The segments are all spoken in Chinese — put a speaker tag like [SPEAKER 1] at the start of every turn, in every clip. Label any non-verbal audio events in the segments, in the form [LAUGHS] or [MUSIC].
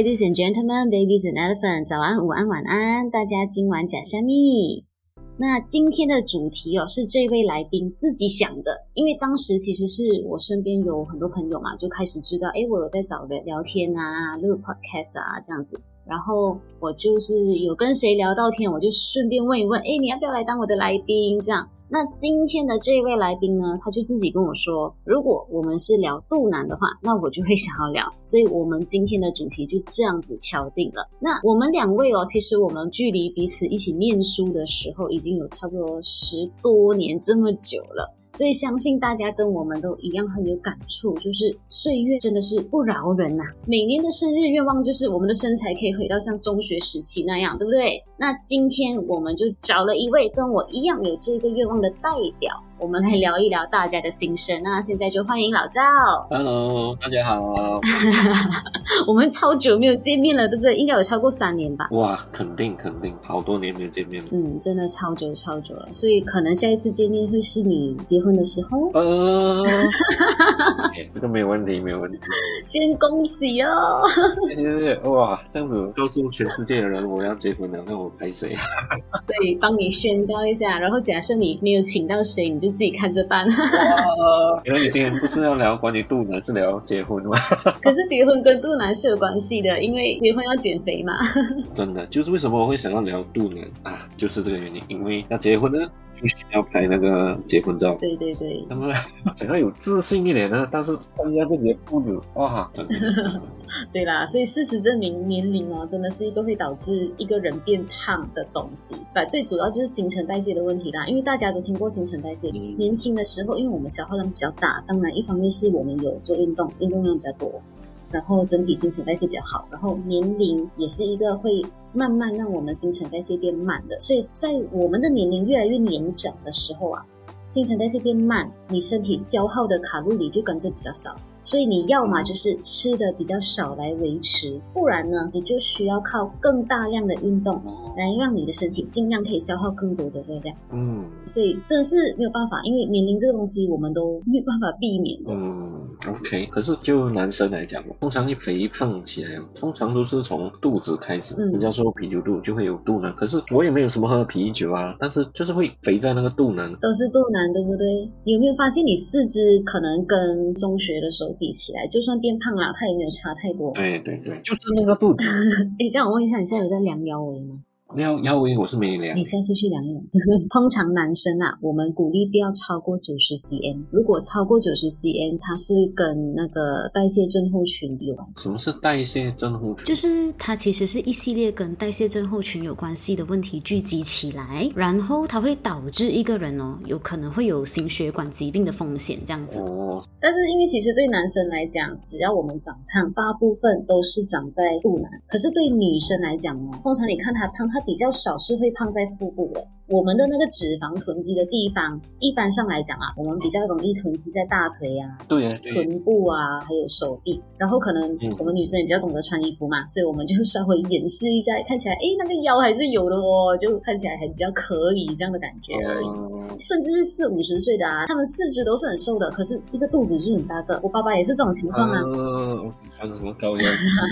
[SPEAKER 1] Ladies and gentlemen, babies and elephant 早安、午安、晚安，大家今晚假虾米。那今天的主题哦，是这位来宾自己想的，因为当时其实是我身边有很多朋友嘛，就开始知道，诶，我有在找人聊天啊，录 podcast 啊，这样子。然后我就是有跟谁聊到天，我就顺便问一问，诶，你要不要来当我的来宾？这样。那今天的这一位来宾呢，他就自己跟我说，如果我们是聊肚腩的话，那我就会想要聊，[LAUGHS] 所以我们今天的主题就这样子敲定了。那我们两位哦，其实我们距离彼此一起念书的时候，已经有差不多十多年这么久了。所以相信大家跟我们都一样很有感触，就是岁月真的是不饶人呐、每年的生日愿望就是我们的身材可以回到像中学时期那样，对不对？那今天我们就找了一位跟我一样有这个愿望的代表。我们来聊一聊大家的心声。那现在就欢迎老赵。
[SPEAKER 2] Hello，大家好。[LAUGHS]
[SPEAKER 1] 我们超久没有见面了，对不对？应该有超过三年吧？
[SPEAKER 2] 哇，肯定肯定，好多年没有见面了。
[SPEAKER 1] 嗯，真的超久超久了。所以可能下一次见面会是你结婚的时候。
[SPEAKER 2] 呃，okay, [LAUGHS] 这个没有问题，没有问题。
[SPEAKER 1] 先恭喜哦！
[SPEAKER 2] 谢谢。哇，这样子告诉全世界的人我要结婚了，那我拍谁？[LAUGHS]
[SPEAKER 1] 对，帮你宣告一下。然后假设你没有请到谁，你就。自己看着办。
[SPEAKER 2] 原来你今天不是要聊关于肚腩，是聊结婚吗？[LAUGHS]
[SPEAKER 1] 可是结婚跟肚腩是有关系的，因为结婚要减肥嘛。[LAUGHS]
[SPEAKER 2] 真的，就是为什么我会想要聊肚腩啊？就是这个原因，因为要结婚呢。必须要拍那个结婚照，
[SPEAKER 1] 对对对，
[SPEAKER 2] 他们想要有自信一点呢，但是看一下自己的肚子，哇，真的，真的。[LAUGHS]
[SPEAKER 1] 对啦，所以事实证明，年龄哦，真的是一个会导致一个人变胖的东西。反最主要就是新陈代谢的问题啦，因为大家都听过新陈代谢，嗯、年轻的时候，因为我们消耗量比较大，当然一方面是我们有做运动，运动量比较多。然后整体新陈代谢比较好，然后年龄也是一个会慢慢让我们新陈代谢变慢的，所以在我们的年龄越来越年长的时候啊，新陈代谢变慢，你身体消耗的卡路里就跟着比较少。所以你要么就是吃的比较少来维持，不然呢，你就需要靠更大量的运动来让你的身体尽量可以消耗更多的热量。嗯，所以真的是没有办法，因为年龄这个东西我们都没有办法避免的。
[SPEAKER 2] 嗯，OK。可是就男生来讲，通常一肥胖起来，通常都是从肚子开始。嗯，人家说啤酒肚就会有肚腩，可是我也没有什么喝啤酒啊，但是就是会肥在那个肚腩。
[SPEAKER 1] 都是肚腩，对不对？你有没有发现你四肢可能跟中学的时候？比起来，就算变胖了，它也没有差太多。
[SPEAKER 2] 对对对，就是那个肚子。[LAUGHS]
[SPEAKER 1] 哎，这样我问一下，你现在有在量腰围吗？
[SPEAKER 2] 腰腰围我是没量，
[SPEAKER 1] 你下次去量一量。[LAUGHS] 通常男生啊，我们鼓励不要超过九十 cm，如果超过九十 cm，它是跟那个代谢症候群有关系。
[SPEAKER 2] 什么是代谢症候群？
[SPEAKER 1] 就是它其实是一系列跟代谢症候群有关系的问题聚集起来，然后它会导致一个人哦，有可能会有心血管疾病的风险这样子。哦。但是因为其实对男生来讲，只要我们长胖，大部分都是长在肚腩。可是对女生来讲哦，通常你看她胖，她。比较少是会胖在腹部的。我们的那个脂肪囤积的地方，一般上来讲啊，我们比较容易囤积在大腿啊、
[SPEAKER 2] 对啊，
[SPEAKER 1] 臀部啊，还有手臂。然后可能我们女生也比较懂得穿衣服嘛，所以我们就稍微掩饰一下，看起来哎那个腰还是有的哦，就看起来还比较可以这样的感觉而已。甚至是四五十岁的啊，他们四肢都是很瘦的，可是一个肚子就是很大个。我爸爸也是这种情况啊。
[SPEAKER 2] 嗯，穿什么高腰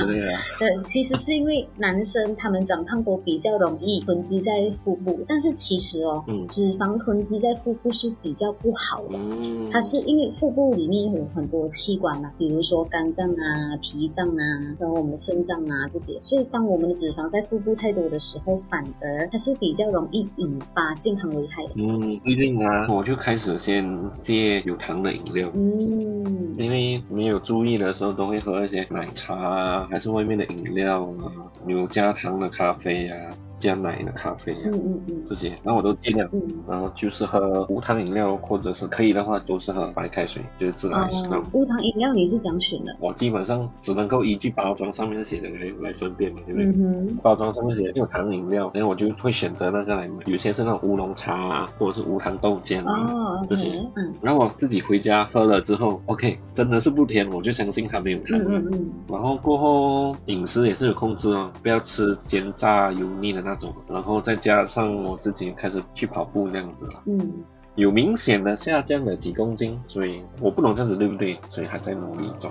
[SPEAKER 2] 之类的？[LAUGHS]
[SPEAKER 1] 对，其实是因为男生他们长胖都比较容易囤积在腹部，但是。其实哦，脂肪囤积在腹部是比较不好的。嗯，它是因为腹部里面有很多器官啊，比如说肝脏啊、脾脏啊，然后我们的肾脏啊这些。所以当我们的脂肪在腹部太多的时候，反而它是比较容易引发健康危害的。
[SPEAKER 2] 嗯，最近啊，我就开始先戒有糖的饮料。嗯，因为没有注意的时候，都会喝一些奶茶啊，还是外面的饮料啊，有加糖的咖啡啊。加奶的咖啡，嗯嗯嗯，这些，然后我都尽量，嗯，然后就是喝无糖饮料，或者是可以的话，都是喝白开水，就是自来水。
[SPEAKER 1] 无糖饮料你是怎样选的？
[SPEAKER 2] 我基本上只能够依据包装上面写的来来分辨嘛，对不对？嗯包装上面写有糖饮料，然后我就会选择那个来买。有些是那种乌龙茶啊，或者是无糖豆浆啊，这些。嗯。然后我自己回家喝了之后，OK，真的是不甜，我就相信它没有糖。嗯嗯。然后过后饮食也是有控制哦，不要吃煎炸油腻的。那种，然后再加上我自己开始去跑步那样子了。嗯，有明显的下降了几公斤，所以我不懂这样子对不对，所以还在努力中。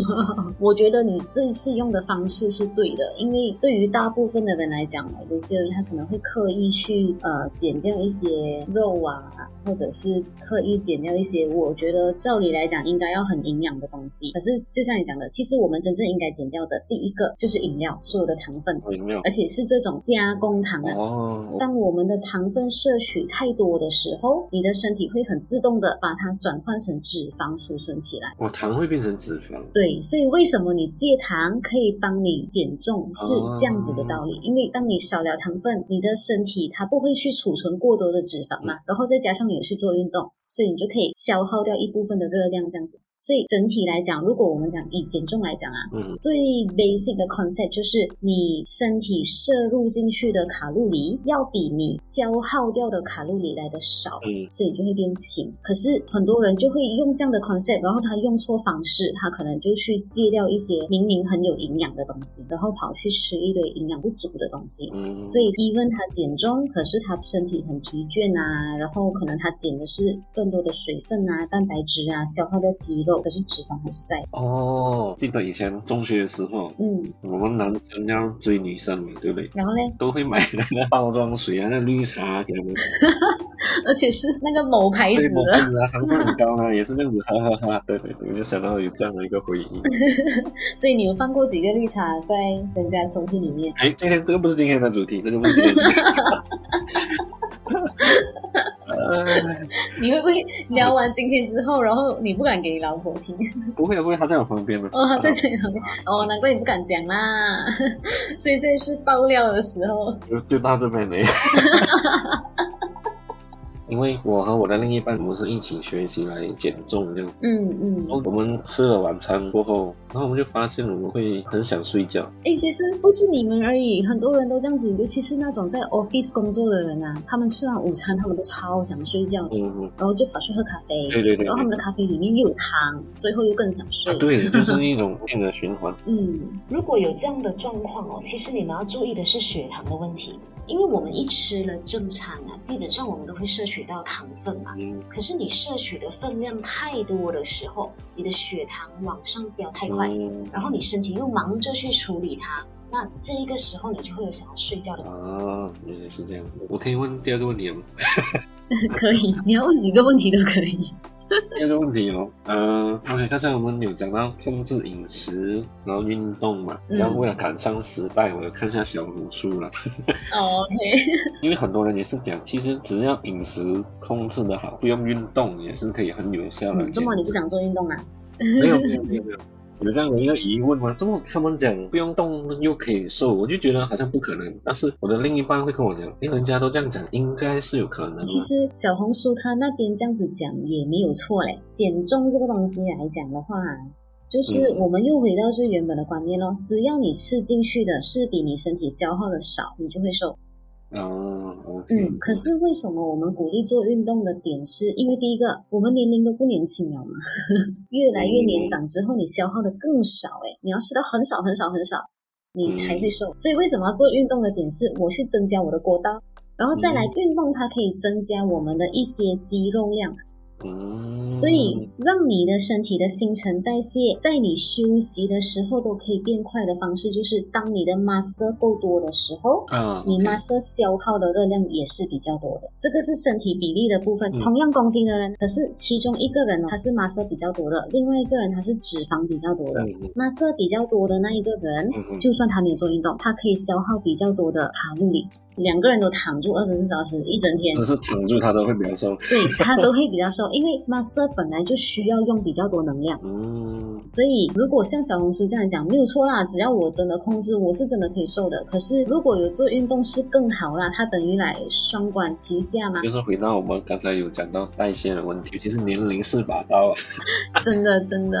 [SPEAKER 2] [LAUGHS]
[SPEAKER 1] 我觉得你这一次用的方式是对的，因为对于大部分的人来讲，有些人他可能会刻意去呃减掉一些肉啊，或者是刻意减掉一些，我觉得照理来讲应该要很营养的东西。可是就像你讲的，其实我们真正应该减掉的第一个就是饮料，所有的糖分，饮料而且是这种加工糖啊。哦。当我们的糖分摄取太多的时候，你的身体会很自动的把它转换成脂肪储存起来。
[SPEAKER 2] 哦，糖会变成脂肪。
[SPEAKER 1] 对，所以为什么你戒糖可以帮你减重，是这样子的道理。因为当你少了糖分，你的身体它不会去储存过多的脂肪嘛，然后再加上你有去做运动，所以你就可以消耗掉一部分的热量，这样子。所以整体来讲，如果我们讲以减重来讲啊，嗯，最 basic 的 concept 就是你身体摄入进去的卡路里要比你消耗掉的卡路里来的少，嗯，所以你就会变轻。可是很多人就会用这样的 concept，然后他用错方式，他可能就去戒掉一些明明很有营养的东西，然后跑去吃一堆营养不足的东西。嗯，所以 even 他减重，可是他身体很疲倦啊，然后可能他减的是更多的水分啊、蛋白质啊，消耗掉肌肉。可是脂肪还是在
[SPEAKER 2] 哦。记得以前中学的时候，嗯，我们男生要追女生嘛，对不对？
[SPEAKER 1] 然后呢，
[SPEAKER 2] 都会买那个包装水啊，那绿茶给他们，[LAUGHS]
[SPEAKER 1] 而且是那个某牌子的，
[SPEAKER 2] 某牌子啊，糖分很高啊，也是这样子，哈哈哈。对对对，我就想到有这样的一个回忆。[LAUGHS]
[SPEAKER 1] 所以你有放过几个绿茶在人家抽屉里面？
[SPEAKER 2] 哎，今天这个不是今天的主题，这个不是今天的主题。[LAUGHS] [LAUGHS]
[SPEAKER 1] 你会不会聊完今天之后，然后你不敢给你老婆听？[LAUGHS]
[SPEAKER 2] 不会不会，他在我旁边
[SPEAKER 1] 哦，她在这里旁边。哦，难怪你不敢讲啦。[LAUGHS] 所以这是爆料的时候。
[SPEAKER 2] 就就到这边了。因为我和我的另一半，我们是一起学习来减重这样。嗯嗯。然后我们吃了晚餐过后，然后我们就发现我们会很想睡觉。
[SPEAKER 1] 哎，其实不是你们而已，很多人都这样子，尤其是那种在 office 工作的人啊，他们吃完午餐，他们都超想睡觉。嗯嗯。然后就跑去喝咖啡。
[SPEAKER 2] 对对对。
[SPEAKER 1] 然后他们的咖啡里面又有糖，最后又更想睡。
[SPEAKER 2] 啊、对，就是一种变的循环。[LAUGHS]
[SPEAKER 1] 嗯，如果有这样的状况哦，其实你们要注意的是血糖的问题。因为我们一吃了正餐啊，基本上我们都会摄取到糖分嘛。嗯。可是你摄取的分量太多的时候，你的血糖往上飙太快，嗯，然后你身体又忙着去处理它，那这一个时候你就会有想要睡觉的。
[SPEAKER 2] 啊，原来是这样。我可以问第二个问题吗？[LAUGHS]
[SPEAKER 1] 可以，你要问几个问题都可以。[LAUGHS]
[SPEAKER 2] 第二个问题哦，呃，OK，刚才我们有讲到控制饮食，然后运动嘛，然后为了赶上时代，我要看一下小红书了。
[SPEAKER 1] 哦，OK。[LAUGHS]
[SPEAKER 2] 因为很多人也是讲，其实只要饮食控制得好，不用运动也是可以很有效的。
[SPEAKER 1] 这么你不想做运动啊？
[SPEAKER 2] 没有，没有，没有，没有。有这样的一个疑问吗？这么他们讲不用动又可以瘦，我就觉得好像不可能。但是我的另一半会跟我讲，因为人家都这样讲，应该是有可能。
[SPEAKER 1] 其实小红书他那边这样子讲也没有错嘞。减重这个东西来讲的话，就是我们又回到最原本的观念咯，只要你吃进去的是比你身体消耗的少，你就会瘦。
[SPEAKER 2] 哦，okay.
[SPEAKER 1] 嗯，可是为什么我们鼓励做运动的点是，因为第一个，我们年龄都不年轻了嘛，[LAUGHS] 越来越年长之后，你消耗的更少，诶，你要吃到很少很少很少，你才会瘦。所以为什么要做运动的点是，我去增加我的过道，然后再来运动，它可以增加我们的一些肌肉量。嗯，所以让你的身体的新陈代谢在你休息的时候都可以变快的方式，就是当你的 muscle 够多的时候，啊，你 muscle 消耗的热量也是比较多的。这个是身体比例的部分。同样公斤的人，可是其中一个人他是 muscle 比较多的，另外一个人他是脂肪比较多的。muscle 比较多的那一个人，就算他没有做运动，他可以消耗比较多的卡路里。两个人都躺住二十四小时一整天，
[SPEAKER 2] 可是躺住他都会比较瘦，
[SPEAKER 1] 对，他都会比较瘦，因为 muscle 本来就需要用比较多能量，所以如果像小红书这样讲没有错啦，只要我真的控制，我是真的可以瘦的。可是如果有做运动是更好啦，它等于来双管齐下嘛。
[SPEAKER 2] 就是回到我们刚才有讲到代谢的问题，其实年龄是把刀啊，[LAUGHS]
[SPEAKER 1] 真的真的。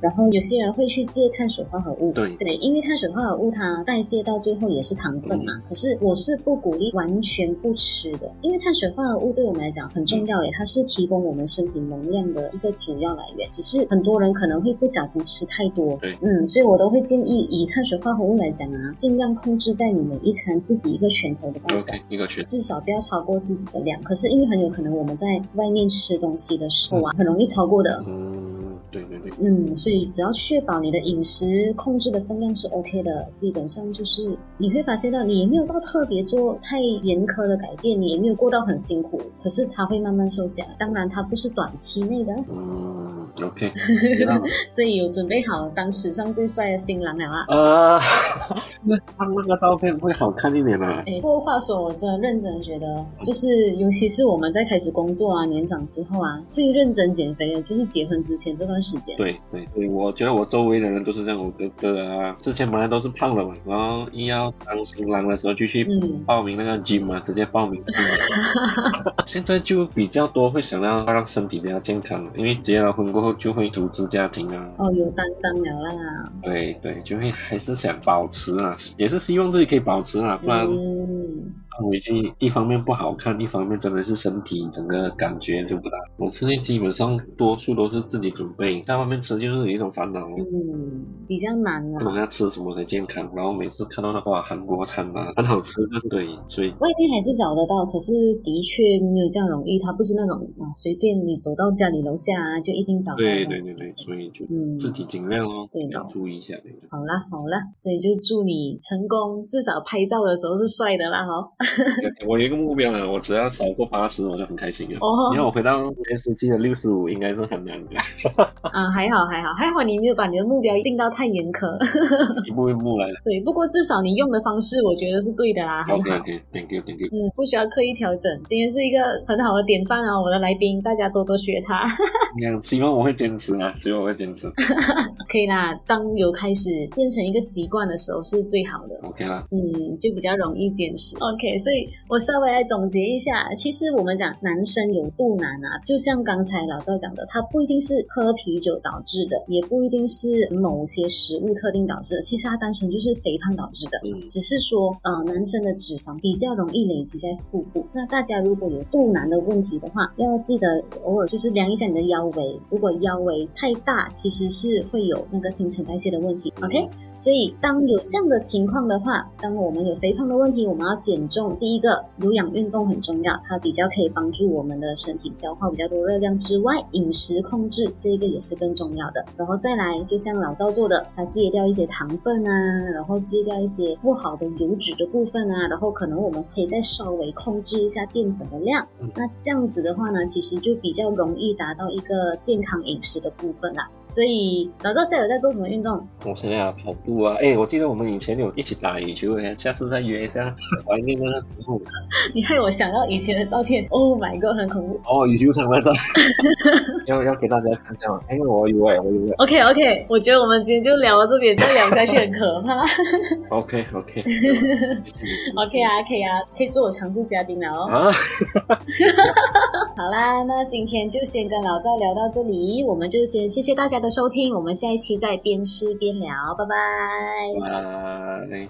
[SPEAKER 1] 然后有些人会去戒碳水化合物，
[SPEAKER 2] 对
[SPEAKER 1] 对，因为碳水化合物它代谢到最后也是糖分嘛。嗯、可是我是。不鼓励完全不吃的，因为碳水化合物对我们来讲很重要诶，它是提供我们身体能量的一个主要来源。只是很多人可能会不晓小心吃太多。
[SPEAKER 2] 对，
[SPEAKER 1] 嗯，所以我都会建议以碳水化合物来讲啊，尽量控制在你每一餐自己一个拳头的大小，okay,
[SPEAKER 2] 一个拳，
[SPEAKER 1] 至少不要超过自己的量。可是因为很有可能我们在外面吃东西的时候啊，嗯、很容易超过的。
[SPEAKER 2] 嗯，对对对。
[SPEAKER 1] 嗯，所以只要确保你的饮食控制的分量是 OK 的，基本上就是你会发现到你也没有到特别做太严苛的改变，你也没有过到很辛苦，可是它会慢慢瘦下来。当然，它不是短期内的。
[SPEAKER 2] 嗯，OK。[LAUGHS]
[SPEAKER 1] 所以有准备好当史上最帅的新郎了啊？
[SPEAKER 2] 呃，那放那个照片会好看一点吗？
[SPEAKER 1] 哎、欸，不过话说，我真的认真觉得，就是尤其是我们在开始工作啊、年长之后啊，最认真减肥的就是结婚之前这段时间。
[SPEAKER 2] 对对对，我觉得我周围的人都是这样，我哥哥啊，之前本来都是胖的嘛，然后一要当新郎的时候就去报名那个 gym 嘛，直接报名。[LAUGHS] 现在就比较多会想要让身体比较健康，因为结了婚过后就会组织家庭啊。
[SPEAKER 1] 哦，有担当了啦。
[SPEAKER 2] 对对，就会还是想保持啊，也是希望自己可以保持啊，不然。嗯回去一方面不好看，一方面真的是身体整个感觉就不大。我现在基本上多数都是自己准备，在外面吃就是有一种烦恼。
[SPEAKER 1] 嗯，比较难啊。
[SPEAKER 2] 不懂要吃什么才健康，然后每次看到那个韩国餐啊，很好吃，就是对，所以
[SPEAKER 1] 外面还是找得到，可是的确没有这样容易。它不是那种啊，随便你走到家里楼下啊，就一定找到。
[SPEAKER 2] 对对对对，所以就自己尽量哦，对，要注意一下。
[SPEAKER 1] 好啦好啦，所以就祝你成功，至少拍照的时候是帅的啦哈。[LAUGHS]
[SPEAKER 2] 我有一个目标呢，我只要少过八十，我就很开心了。哦，因为我回到原时期的六十五，应该是很难的。[LAUGHS]
[SPEAKER 1] 啊，还好还好还好，你没有把你的目标定到太严苛。[LAUGHS]
[SPEAKER 2] 一步一步来的。
[SPEAKER 1] 对，不过至少你用的方式，我觉得是对的啦。
[SPEAKER 2] OK OK，Thank you，Thank you。
[SPEAKER 1] 嗯，不需要刻意调整。今天是一个很好的典范啊，我的来宾，大家多多学他。
[SPEAKER 2] 嗯，希望我会坚持啊，希望我会坚持。
[SPEAKER 1] 可以啦，当有开始变成一个习惯的时候，是最好的。
[SPEAKER 2] OK 啦。
[SPEAKER 1] 嗯，就比较容易坚持。OK，所以。我稍微来总结一下，其实我们讲男生有肚腩啊，就像刚才老赵讲的，它不一定是喝啤酒导致的，也不一定是某些食物特定导致的，其实它单纯就是肥胖导致的。嗯，只是说，呃，男生的脂肪比较容易累积在腹部。那大家如果有肚腩的问题的话，要记得偶尔就是量一下你的腰围，如果腰围太大，其实是会有那个新陈代谢的问题。OK，所以当有这样的情况的话，当我们有肥胖的问题，我们要减重，第一个。有氧运动很重要，它比较可以帮助我们的身体消耗比较多热量之外，饮食控制这个也是更重要的。然后再来，就像老赵做的，他戒掉一些糖分啊，然后戒掉一些不好的油脂的部分啊，然后可能我们可以再稍微控制一下淀粉的量。那这样子的话呢，其实就比较容易达到一个健康饮食的部分啦。所以老赵现在有在做什么运动？
[SPEAKER 2] 我现在啊，跑步啊。哎，我记得我们以前有一起打羽球，下次再约一下，怀念那个时候。[LAUGHS]
[SPEAKER 1] 你害我想到以前的照片，Oh my god，很恐怖
[SPEAKER 2] 哦！羽球场的照，[LAUGHS] 要要给大家看一下吗？哎，我有哎，我有哎。
[SPEAKER 1] OK OK，我觉得我们今天就聊到这边，再聊下去很可怕。
[SPEAKER 2] OK [LAUGHS] OK，OK、
[SPEAKER 1] okay、啊，可以啊，可以做我常驻嘉宾了哦。啊，好啦，那今天就先跟老赵聊到这里，我们就先谢谢大的收听，我们下一期再边吃边聊，拜。
[SPEAKER 2] 拜。